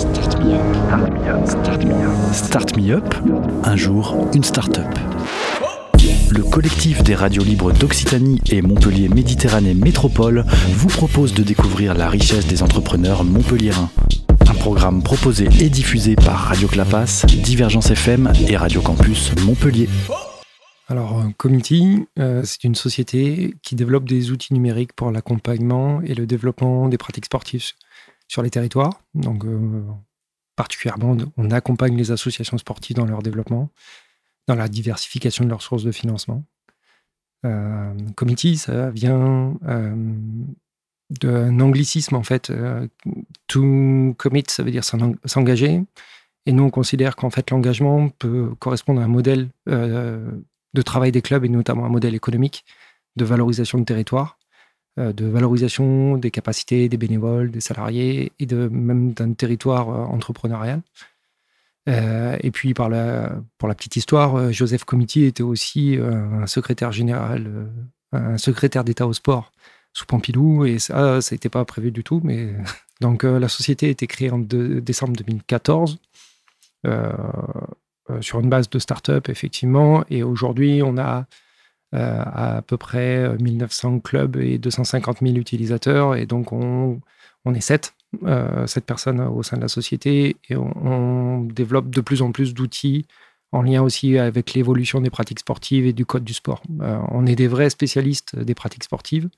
Start me up. Start me up. Start me up. Un jour, une start-up. Le collectif des radios libres d'Occitanie et Montpellier Méditerranée Métropole vous propose de découvrir la richesse des entrepreneurs montpelliérains. Un programme proposé et diffusé par Radio Clapas, Divergence FM et Radio Campus Montpellier. Alors, Comity, euh, c'est une société qui développe des outils numériques pour l'accompagnement et le développement des pratiques sportives sur les territoires. Donc, euh, particulièrement, on accompagne les associations sportives dans leur développement, dans la diversification de leurs sources de financement. Euh, committee, ça vient euh, d'un anglicisme en fait. Euh, to commit, ça veut dire s'engager. Et nous, on considère qu'en fait, l'engagement peut correspondre à un modèle de travail des clubs et notamment un modèle économique de valorisation de territoire. Euh, de valorisation des capacités des bénévoles, des salariés et de, même d'un territoire euh, entrepreneurial. Euh, et puis, par la, pour la petite histoire, Joseph Comiti était aussi un secrétaire général, un secrétaire d'État au sport sous Pompidou. Et ça, ça n'était pas prévu du tout. Mais donc, la société a été créée en décembre 2014 sur une base de start-up, effectivement. Et aujourd'hui, on a euh, à peu près 1900 euh, clubs et 250 000 utilisateurs. Et donc, on, on est sept, euh, sept personnes au sein de la société et on, développe de plus en plus d'outils en lien aussi avec l'évolution des pratiques sportives et du code du sport. on est des vrais spécialistes des pratiques sportives.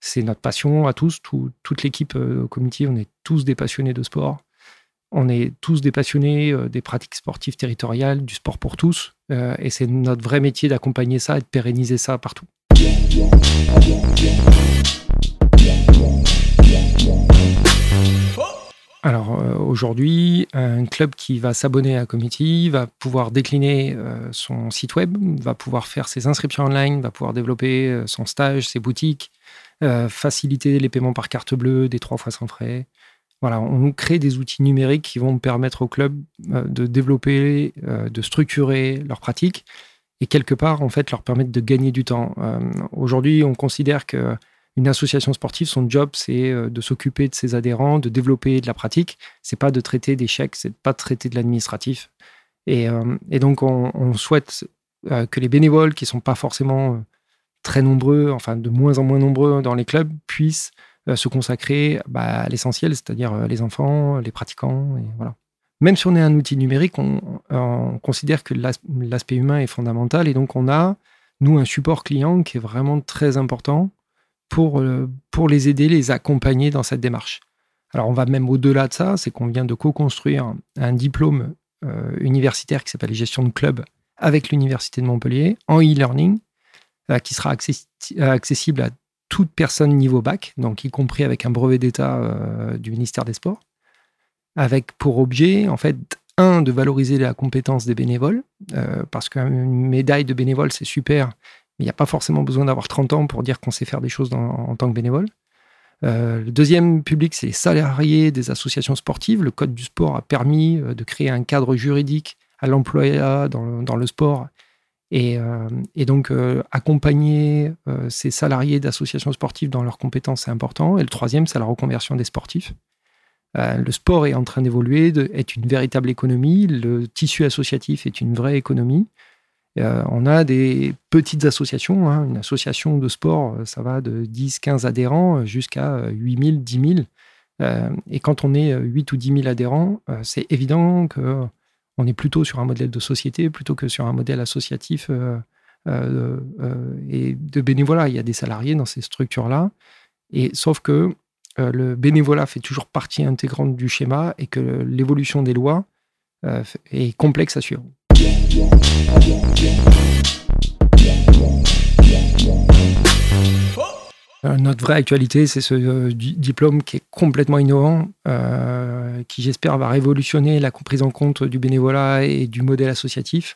C'est notre passion à tous, toute l'équipe au comité, on est tous des passionnés de sport. On est tous des passionnés des pratiques sportives territoriales, du sport pour tous. Euh, et c'est notre vrai métier d'accompagner ça et de pérenniser ça partout. Alors euh, aujourd'hui, un club qui va s'abonner à Committee va pouvoir décliner euh, son site web, va pouvoir faire ses inscriptions online, va pouvoir développer son stage, ses boutiques, faciliter les paiements par carte bleue, des trois fois sans frais, voilà, on crée des outils numériques qui vont permettre au club euh, de développer, euh, de structurer leurs pratiques et quelque part, en fait, leur permettre de gagner du temps. Euh, aujourd'hui, on considère que une association sportive, son job, c'est de s'occuper de ses adhérents, de développer de la pratique. C'est pas de traiter des chèques, c'est pas de traiter de l'administratif. Et, donc, on, souhaite que les bénévoles, qui sont pas forcément très nombreux, enfin de moins en moins nombreux dans les clubs, puissent se consacrer bah, à l'essentiel, c'est-à-dire euh, les enfants, les pratiquants. Et voilà. Même si on est un outil numérique, on, considère que l'aspect humain est fondamental et donc on a, nous, un support client qui est vraiment très important pour, euh, pour les aider, les accompagner dans cette démarche. Alors on va même au-delà de ça, c'est qu'on vient de co-construire un diplôme universitaire qui s'appelle Gestion de club avec l'Université de Montpellier en e-learning, qui sera accessible à toute personne niveau bac, donc y compris avec un brevet d'État euh, du ministère des Sports, avec pour objet, en fait, un, de valoriser la compétence des bénévoles, euh, parce qu'une médaille de bénévole, c'est super, mais il n'y a pas forcément besoin d'avoir 30 ans pour dire qu'on sait faire des choses en tant que bénévole. Euh, le deuxième public, c'est les salariés des associations sportives. Le Code du sport a permis de créer un cadre juridique à l'employat dans, dans, le sport euh, et, donc, euh, accompagner euh, ces salariés d'associations sportives dans leurs compétences, c'est important. Et le troisième, c'est la reconversion des sportifs. le sport est en train d'évoluer, est une véritable économie. Le tissu associatif est une vraie économie. on a des petites associations. Hein. Une association de sport, ça va de 10, 15 adhérents jusqu'à 8 000, 10 000. et quand on est 8 ou 10 000 adhérents, c'est évident que on est plutôt sur un modèle de société plutôt que sur un modèle associatif euh, euh, euh, et de bénévolat. Il y a des salariés dans ces structures-là. Et sauf que le bénévolat fait toujours partie intégrante du schéma et que l'évolution des lois est complexe à suivre. Notre vraie actualité, c'est ce euh, diplôme qui est complètement innovant, euh, qui j'espère va révolutionner la prise en compte du bénévolat et du modèle associatif.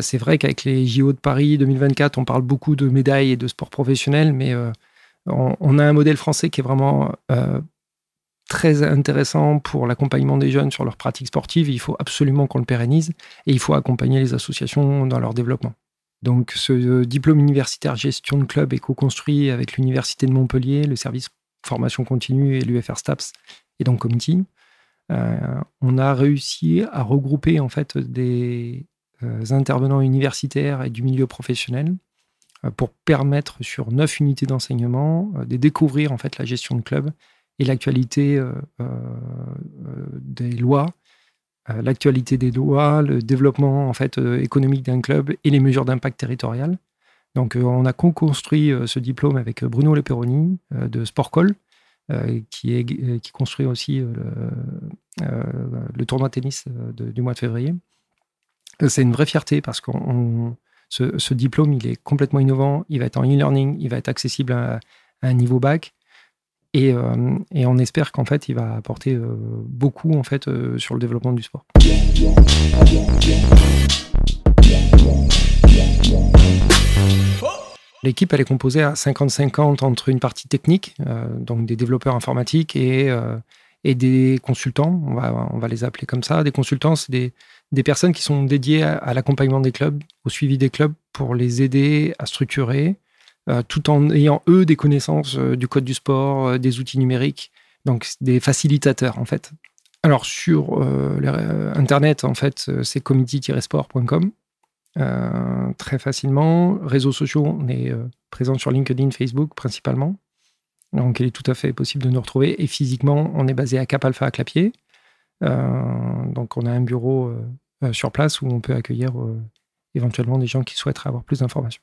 c'est vrai qu'avec les JO de Paris 2024, on parle beaucoup de médailles et de sport professionnel, mais on, a un modèle français qui est vraiment très intéressant pour l'accompagnement des jeunes sur leurs pratiques sportives. Il faut absolument qu'on le pérennise et il faut accompagner les associations dans leur développement. Donc, ce euh, diplôme universitaire gestion de club est co-construit avec l'Université de Montpellier, le service formation continue et l'UFR STAPS et donc Committee. on a réussi à regrouper en fait des intervenants universitaires et du milieu professionnel pour permettre sur neuf unités d'enseignement de découvrir en fait la gestion de club et l'actualité des lois l'actualité des lois, le développement en fait économique d'un club et les mesures d'impact territorial. Donc, euh, on a co-construit euh, ce diplôme avec Bruno Leperoni euh, de Sportcall, qui, est, qui construit aussi le, tournoi de tennis du mois de février. C'est une vraie fierté parce que ce, diplôme, il est complètement innovant, il va être en e-learning, il va être accessible à, un niveau bac. Et, on espère qu'en fait, il va apporter beaucoup en fait sur le développement du sport. L'équipe, elle est composée à 50-50 entre une partie technique, euh, donc des développeurs informatiques et, euh, des consultants, on va, les appeler comme ça. Des consultants, c'est des, personnes qui sont dédiées à, l'accompagnement des clubs, au suivi des clubs, pour les aider à structurer, euh, tout en ayant, eux, des connaissances du code du sport, des outils numériques, donc des facilitateurs, en fait. Alors, sur Internet, en fait, c'est committee-sport.com. Euh, très facilement. Réseaux sociaux, on est euh, présent sur LinkedIn, Facebook principalement. Donc il est tout à fait possible de nous retrouver. Et physiquement, on est basé à Cap Alpha à Clapier. Euh, donc on a un bureau sur place où on peut accueillir éventuellement des gens qui souhaiteraient avoir plus d'informations.